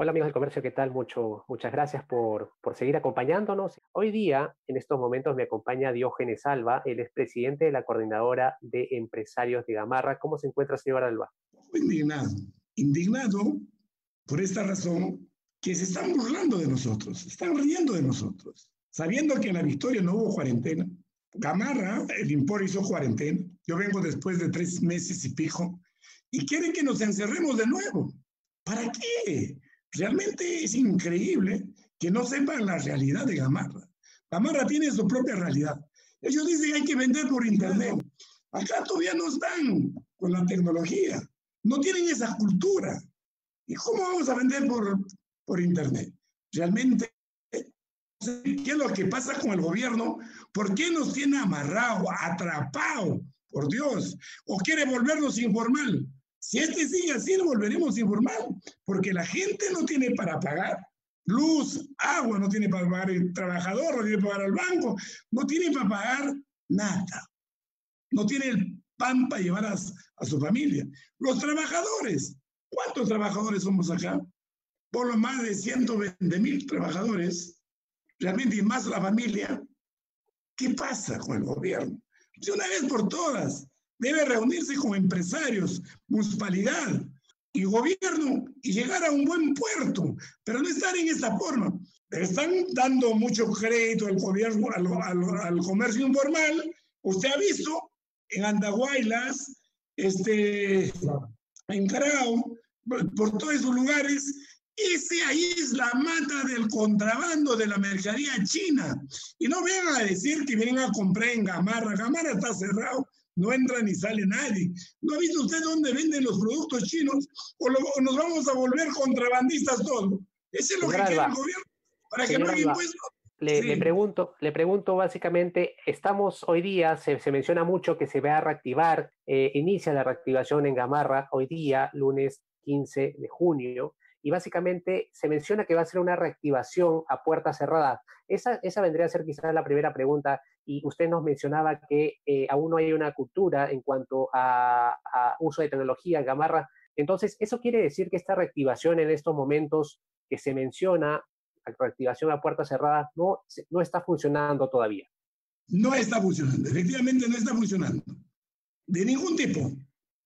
Hola amigos del comercio, ¿qué tal? Mucho, muchas gracias por, por, seguir acompañándonos. Hoy día, en estos momentos, me acompaña Diógenes Alba, él es presidente de la Coordinadora de Empresarios de Gamarra. ¿Cómo se encuentra, señor Alba? Indignado, indignado por esta razón que se están burlando de nosotros, están riendo de nosotros, sabiendo que en la victoria no hubo cuarentena. Gamarra, el Impor hizo cuarentena. Yo vengo después de tres meses y pico y quieren que nos encerremos de nuevo. ¿Para qué? Realmente es increíble que no sepan la realidad de Gamarra. Gamarra tiene su propia realidad. Ellos dicen que hay que vender por Internet. Acá todavía no están con la tecnología. No tienen esa cultura. ¿Y cómo vamos a vender por, por Internet? Realmente, ¿qué es lo que pasa con el gobierno? ¿Por qué nos tiene amarrado, atrapado? Por Dios. ¿O quiere volvernos informal? Si este sigue así, lo volveremos informal, porque la gente no tiene para pagar luz, agua, no tiene para pagar el trabajador, no tiene para pagar el banco, no tiene para pagar nada. No tiene el pan para llevar a, a su familia. Los trabajadores, ¿cuántos trabajadores somos acá? Por lo más de 120 mil trabajadores, realmente, y más la familia. ¿Qué pasa con el gobierno? De una vez por todas, debe reunirse con empresarios, municipalidad y gobierno y llegar a un buen puerto, pero no estar en esta forma. Están dando mucho crédito al gobierno, al, al, comercio informal. Usted ha visto en Andahuaylas, este, en Carao, por todos esos lugares, ese ahí es la mata del contrabando de la mercadería china. Y no vengan a decir que vienen a comprar en Gamarra. Gamarra está cerrado no entra ni sale nadie. ¿No ha visto usted dónde venden los productos chinos? ¿O, lo, o nos vamos a volver contrabandistas todos? Ese es lo Señor que quiere el gobierno, para que no haya impuestos. Le, sí. le, pregunto, le pregunto básicamente, estamos hoy día, se, se menciona mucho que se va a reactivar, eh, inicia la reactivación en Gamarra hoy día, lunes 15 de junio, y básicamente se menciona que va a ser una reactivación a puerta cerrada. Esa, esa vendría a ser quizás la primera pregunta y usted nos mencionaba que eh, aún no hay una cultura en cuanto a, a, uso de tecnología Gamarra. Entonces, ¿eso quiere decir que esta reactivación en estos momentos que se menciona, la reactivación a puerta cerrada, no, no está funcionando todavía? No está funcionando, efectivamente no está funcionando. De ningún tipo.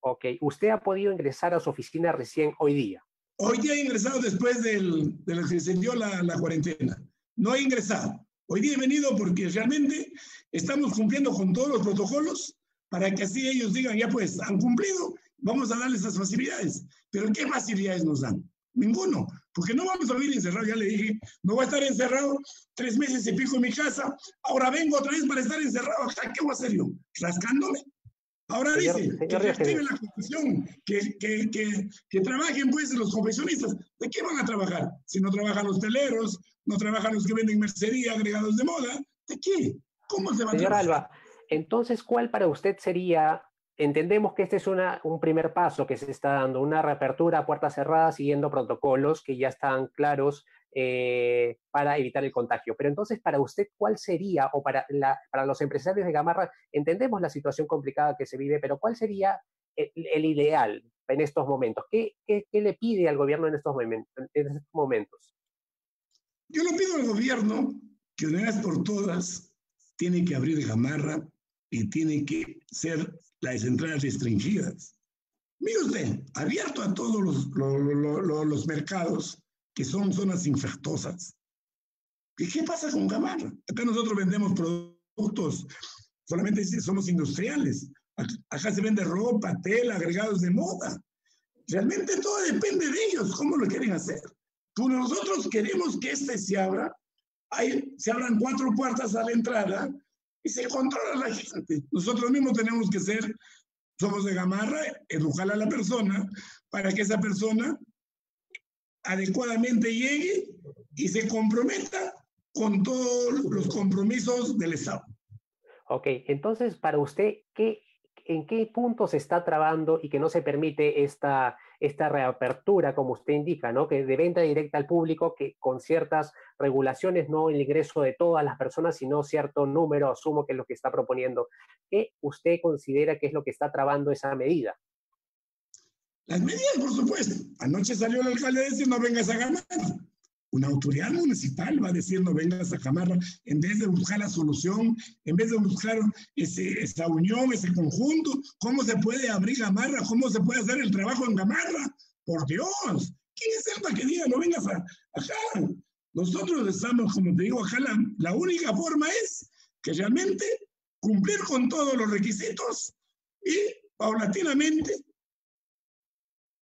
Ok, usted ha podido ingresar a su oficina recién hoy día. Hoy día he ingresado después del, de que se dio la, cuarentena. No he ingresado. Hoy día he venido porque realmente estamos cumpliendo con todos los protocolos para que así ellos digan, ya pues, han cumplido, vamos a darles esas facilidades. Pero ¿qué facilidades nos dan? Ninguno, porque no vamos a vivir encerrados, ya le dije, no voy a estar encerrado tres meses y pico en mi casa, ahora vengo otra vez para estar encerrado ¿qué voy a hacer yo? ¿Rascándome? Ahora señor, dice señor, que reactiven la confesión, que, que, que, que, trabajen pues los confesionistas. ¿De qué van a trabajar? Si no trabajan los teleros, no trabajan los que venden mercería, agregados de moda, ¿de qué? ¿Cómo se va señor a Señor Alba, entonces, ¿cuál para usted sería, entendemos que este es una, un primer paso que se está dando, una reapertura a puertas cerradas siguiendo protocolos que ya están claros eh, para evitar el contagio. Pero entonces, para usted, ¿cuál sería, o para, la, para los empresarios de Gamarra, entendemos la situación complicada que se vive, pero ¿cuál sería el, el ideal en estos momentos? ¿Qué, ¿Qué, qué, le pide al gobierno en estos, en estos momentos? Yo le pido al gobierno que una vez por todas tiene que abrir Gamarra y tiene que ser las entradas restringidas. Mire usted, abierto a todos los, los, los, los mercados, que son zonas infectosas. ¿Y qué pasa con Gamarra? Acá nosotros vendemos productos, solamente somos industriales. Acá se vende ropa, tela, agregados de moda. Realmente todo depende de ellos, cómo lo quieren hacer. Tú, nosotros queremos que este se abra, hay, se abran cuatro puertas a la entrada y se controla la gente. Nosotros mismos tenemos que ser, somos de Gamarra, educar a la persona para que esa persona adecuadamente llegue y se comprometa con todos los compromisos del Estado. Ok, entonces para usted, ¿qué, ¿en qué punto se está trabando y que no se permite esta, esta reapertura, como usted indica, ¿no? que de venta directa al público, que con ciertas regulaciones, no el ingreso de todas las personas, sino cierto número, asumo que es lo que está proponiendo. ¿Qué usted considera que es lo que está trabando esa medida? Las medidas, por supuesto. Anoche salió el alcalde a decir no vengas a ganar una autoridad municipal va a decir no vengas a Camarra, en vez de buscar la solución, en vez de buscar ese, esa unión, ese conjunto, ¿cómo se puede abrir Gamarra? ¿Cómo se puede hacer el trabajo en Gamarra? Por Dios, ¿quién es el que diga no vengas a, acá? Nosotros estamos, como te digo, acá la, la única forma es que realmente cumplir con todos los requisitos y paulatinamente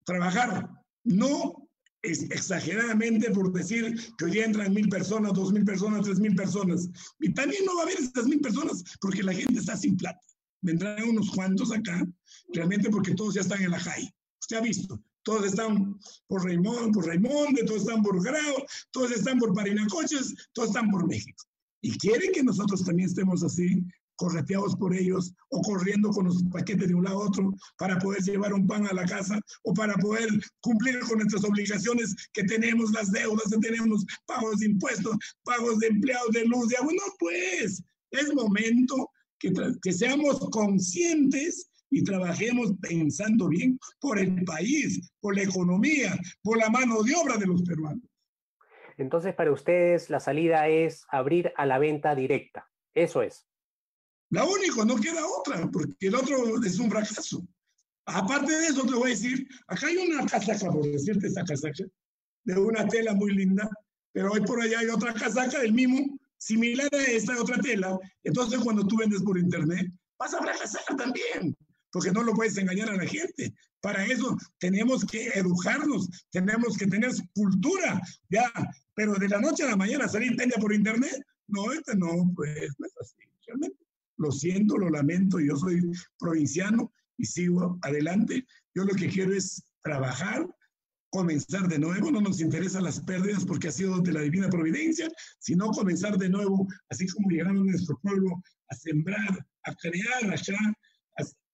trabajar, no exageradamente por decir que hoy entran mil personas, dos mil personas, tres mil personas. Y también no va a haber esas mil personas porque la gente está sin plata. Vendrán unos cuantos acá, realmente porque todos ya están en la JAI. Usted ha visto, todos están por Raymond, por Raimonde, todos están por Grau, todos están por Parinacoches, todos están por México. Y quieren que nosotros también estemos así, correteados por ellos o corriendo con los paquetes de un lado a otro para poder llevar un pan a la casa o para poder cumplir con nuestras obligaciones que tenemos, las deudas que tenemos, pagos de impuestos, pagos de empleados de luz, de agua. No, pues es momento que, que seamos conscientes y trabajemos pensando bien por el país, por la economía, por la mano de obra de los peruanos. Entonces, para ustedes, la salida es abrir a la venta directa. Eso es. La única, no queda otra, porque el otro es un fracaso. Aparte de eso, te voy a decir, acá hay una casaca, por decirte esta casaca, de una tela muy linda, pero hoy por allá hay otra casaca del mismo, similar a esta otra tela. Entonces, cuando tú vendes por internet, vas a casaca también, porque no lo puedes engañar a la gente. Para eso tenemos que educarnos, tenemos que tener cultura, ya, pero de la noche a la mañana salir tela por internet, no, este no, pues no es así, realmente. Lo siento, lo lamento, yo soy provinciano y sigo adelante. Yo lo que quiero es trabajar, comenzar de nuevo, no nos interesan las pérdidas porque ha sido de la divina providencia, sino comenzar de nuevo, así como llegaron a nuestro pueblo a sembrar, a crear allá,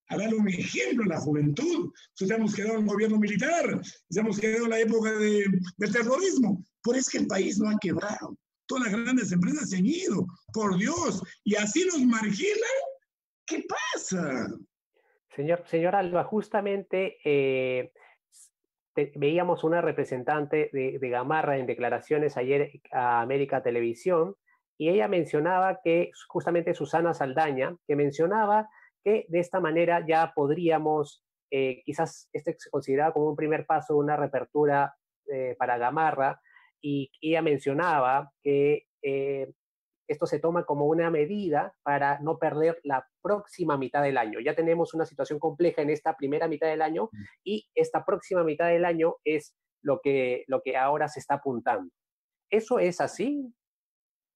a, dar un ejemplo a la juventud. Nosotros hemos quedado en el gobierno militar, hemos quedado en la época de, del terrorismo, por eso que el país no ha quebrado. Todas las grandes empresas se han ido, por Dios, y así nos marginan. ¿Qué pasa? Señor, señor Alba, justamente eh, veíamos una representante de, Gamarra en declaraciones ayer a América Televisión y ella mencionaba que, justamente Susana Saldaña, que mencionaba que de esta manera ya podríamos, eh, quizás este se consideraba como un primer paso, una reapertura eh, para Gamarra, y ella mencionaba que eh, esto se toma como una medida para no perder la próxima mitad del año. Ya tenemos una situación compleja en esta primera mitad del año mm. y esta próxima mitad del año es lo que, lo que ahora se está apuntando. ¿Eso es así?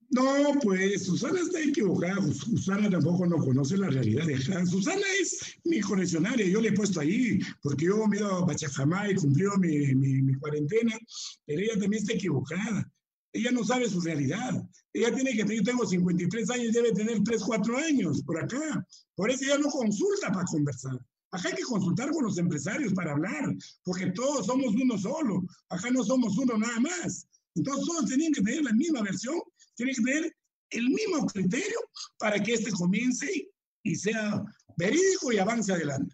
No, pues Susana está equivocada. Susana tampoco no conoce la realidad de Susana es mi coleccionaria, yo le he puesto ahí, porque yo me he ido a Bachajamá y cumplió mi, mi, mi, cuarentena, pero ella también está equivocada. Ella no sabe su realidad. Ella tiene que, yo tengo 53 años, debe tener 3, 4 años por acá. Por eso ella no consulta para conversar. Acá hay que consultar con los empresarios para hablar, porque todos somos uno solo. Acá no somos uno nada más. Entonces todos tenían que tener la misma versión tiene que tener el mismo criterio para que este comience y sea verídico y avance adelante.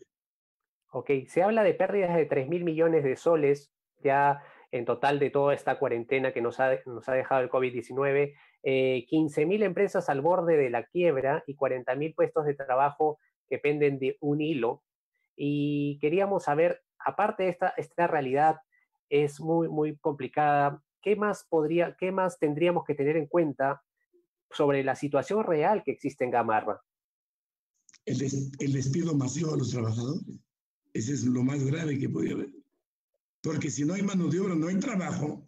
Ok, se habla de pérdidas de 3 mil millones de soles ya en total de toda esta cuarentena que nos ha, nos ha dejado el COVID-19, eh, 15 mil empresas al borde de la quiebra y 40 mil puestos de trabajo que penden de un hilo. Y queríamos saber, aparte de esta, esta realidad, es muy, muy complicada, ¿qué más, podría, ¿qué más tendríamos que tener en cuenta sobre la situación real que existe en Gamarra? El, el despido masivo de los trabajadores. Ese es lo más grave que podía haber. Porque si no hay mano de obra, no hay trabajo,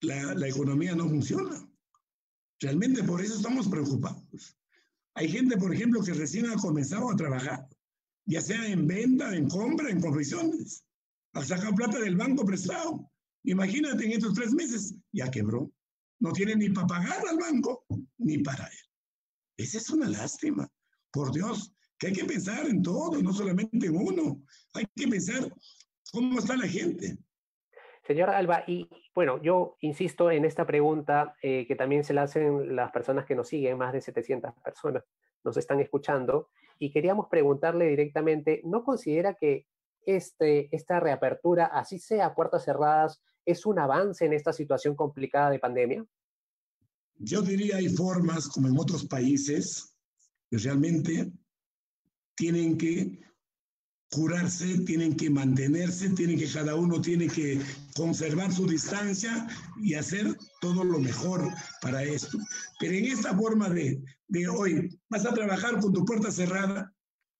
la, la economía no funciona. Realmente por eso estamos preocupados. Hay gente, por ejemplo, que recién ha comenzado a trabajar, ya sea en venta, en compra, en confecciones, a sacar plata del banco prestado. Imagínate, en estos tres meses ya quebró. No tiene ni para pagar al banco ni para él. Esa es una lástima. Por Dios, que hay que pensar en todo, no solamente en uno. Hay que pensar cómo está la gente. Señor Alba, y bueno, yo insisto en esta pregunta eh, que también se la hacen las personas que nos siguen, más de 700 personas nos están escuchando, y queríamos preguntarle directamente, ¿no considera que este, esta reapertura, así sea puertas cerradas, es un avance en esta situación complicada de pandemia? Yo diría hay formas, como en otros países, que realmente tienen que curarse, tienen que mantenerse, tienen que cada uno tiene que conservar su distancia y hacer todo lo mejor para esto. Pero en esta forma de, de hoy, vas a trabajar con tu puerta cerrada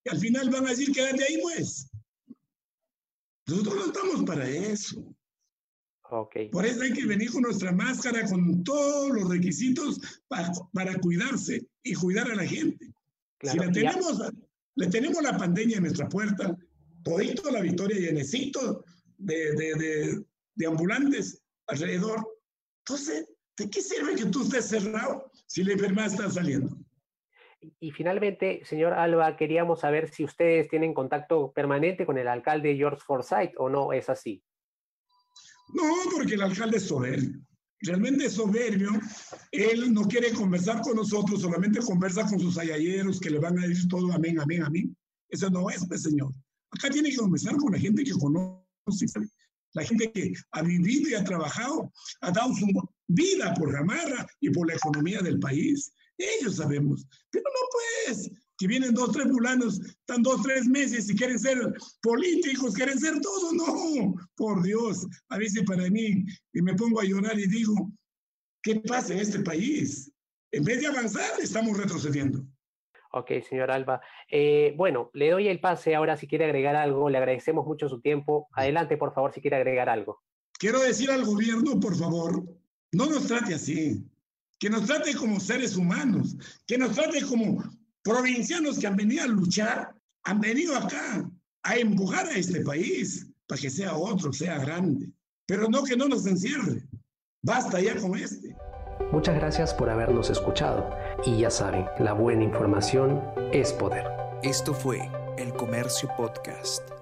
y al final van a decir quédate ahí pues. Nosotros no estamos para eso. Okay. Por eso hay que venir con nuestra máscara, con todos los requisitos para, para cuidarse y cuidar a la gente. Claro, si la tenemos, le tenemos la pandemia en nuestra puerta, todito la victoria llenecito de, de, de, de ambulantes alrededor. Entonces, ¿de qué sirve que tú estés cerrado si la enfermedad está saliendo? Y finalmente, señor Alba, queríamos saber si ustedes tienen contacto permanente con el alcalde George Forsyth o no es así. No, porque el alcalde es soberbio. Realmente es soberbio. Él no quiere conversar con nosotros, solamente conversa con sus ayayeros que le van a decir todo amén, amén, amén. Eso no es, pues, señor. Acá tiene que conversar con la gente que conoce, la gente que ha vivido y ha trabajado, ha dado su vida por Gamarra y por la economía del país. Ellos sabemos. Pero no pues, que vienen dos, tres fulanos, están dos, tres meses y quieren ser políticos, quieren ser todo. No, por Dios. A veces para mí, y me pongo a llorar y digo, ¿qué pasa en este país? En vez de avanzar, estamos retrocediendo. Ok, señor Alba. Eh, bueno, le doy el pase ahora si quiere agregar algo. Le agradecemos mucho su tiempo. Adelante, por favor, si quiere agregar algo. Quiero decir al gobierno, por favor, no nos trate así que nos trate como seres humanos, que nos trate como provincianos que han venido a luchar, han venido acá a empujar a este país para que sea otro, sea grande, pero no que no nos encierre. Basta ya con este. Muchas gracias por habernos escuchado y ya saben, la buena información es poder. Esto fue El Comercio Podcast.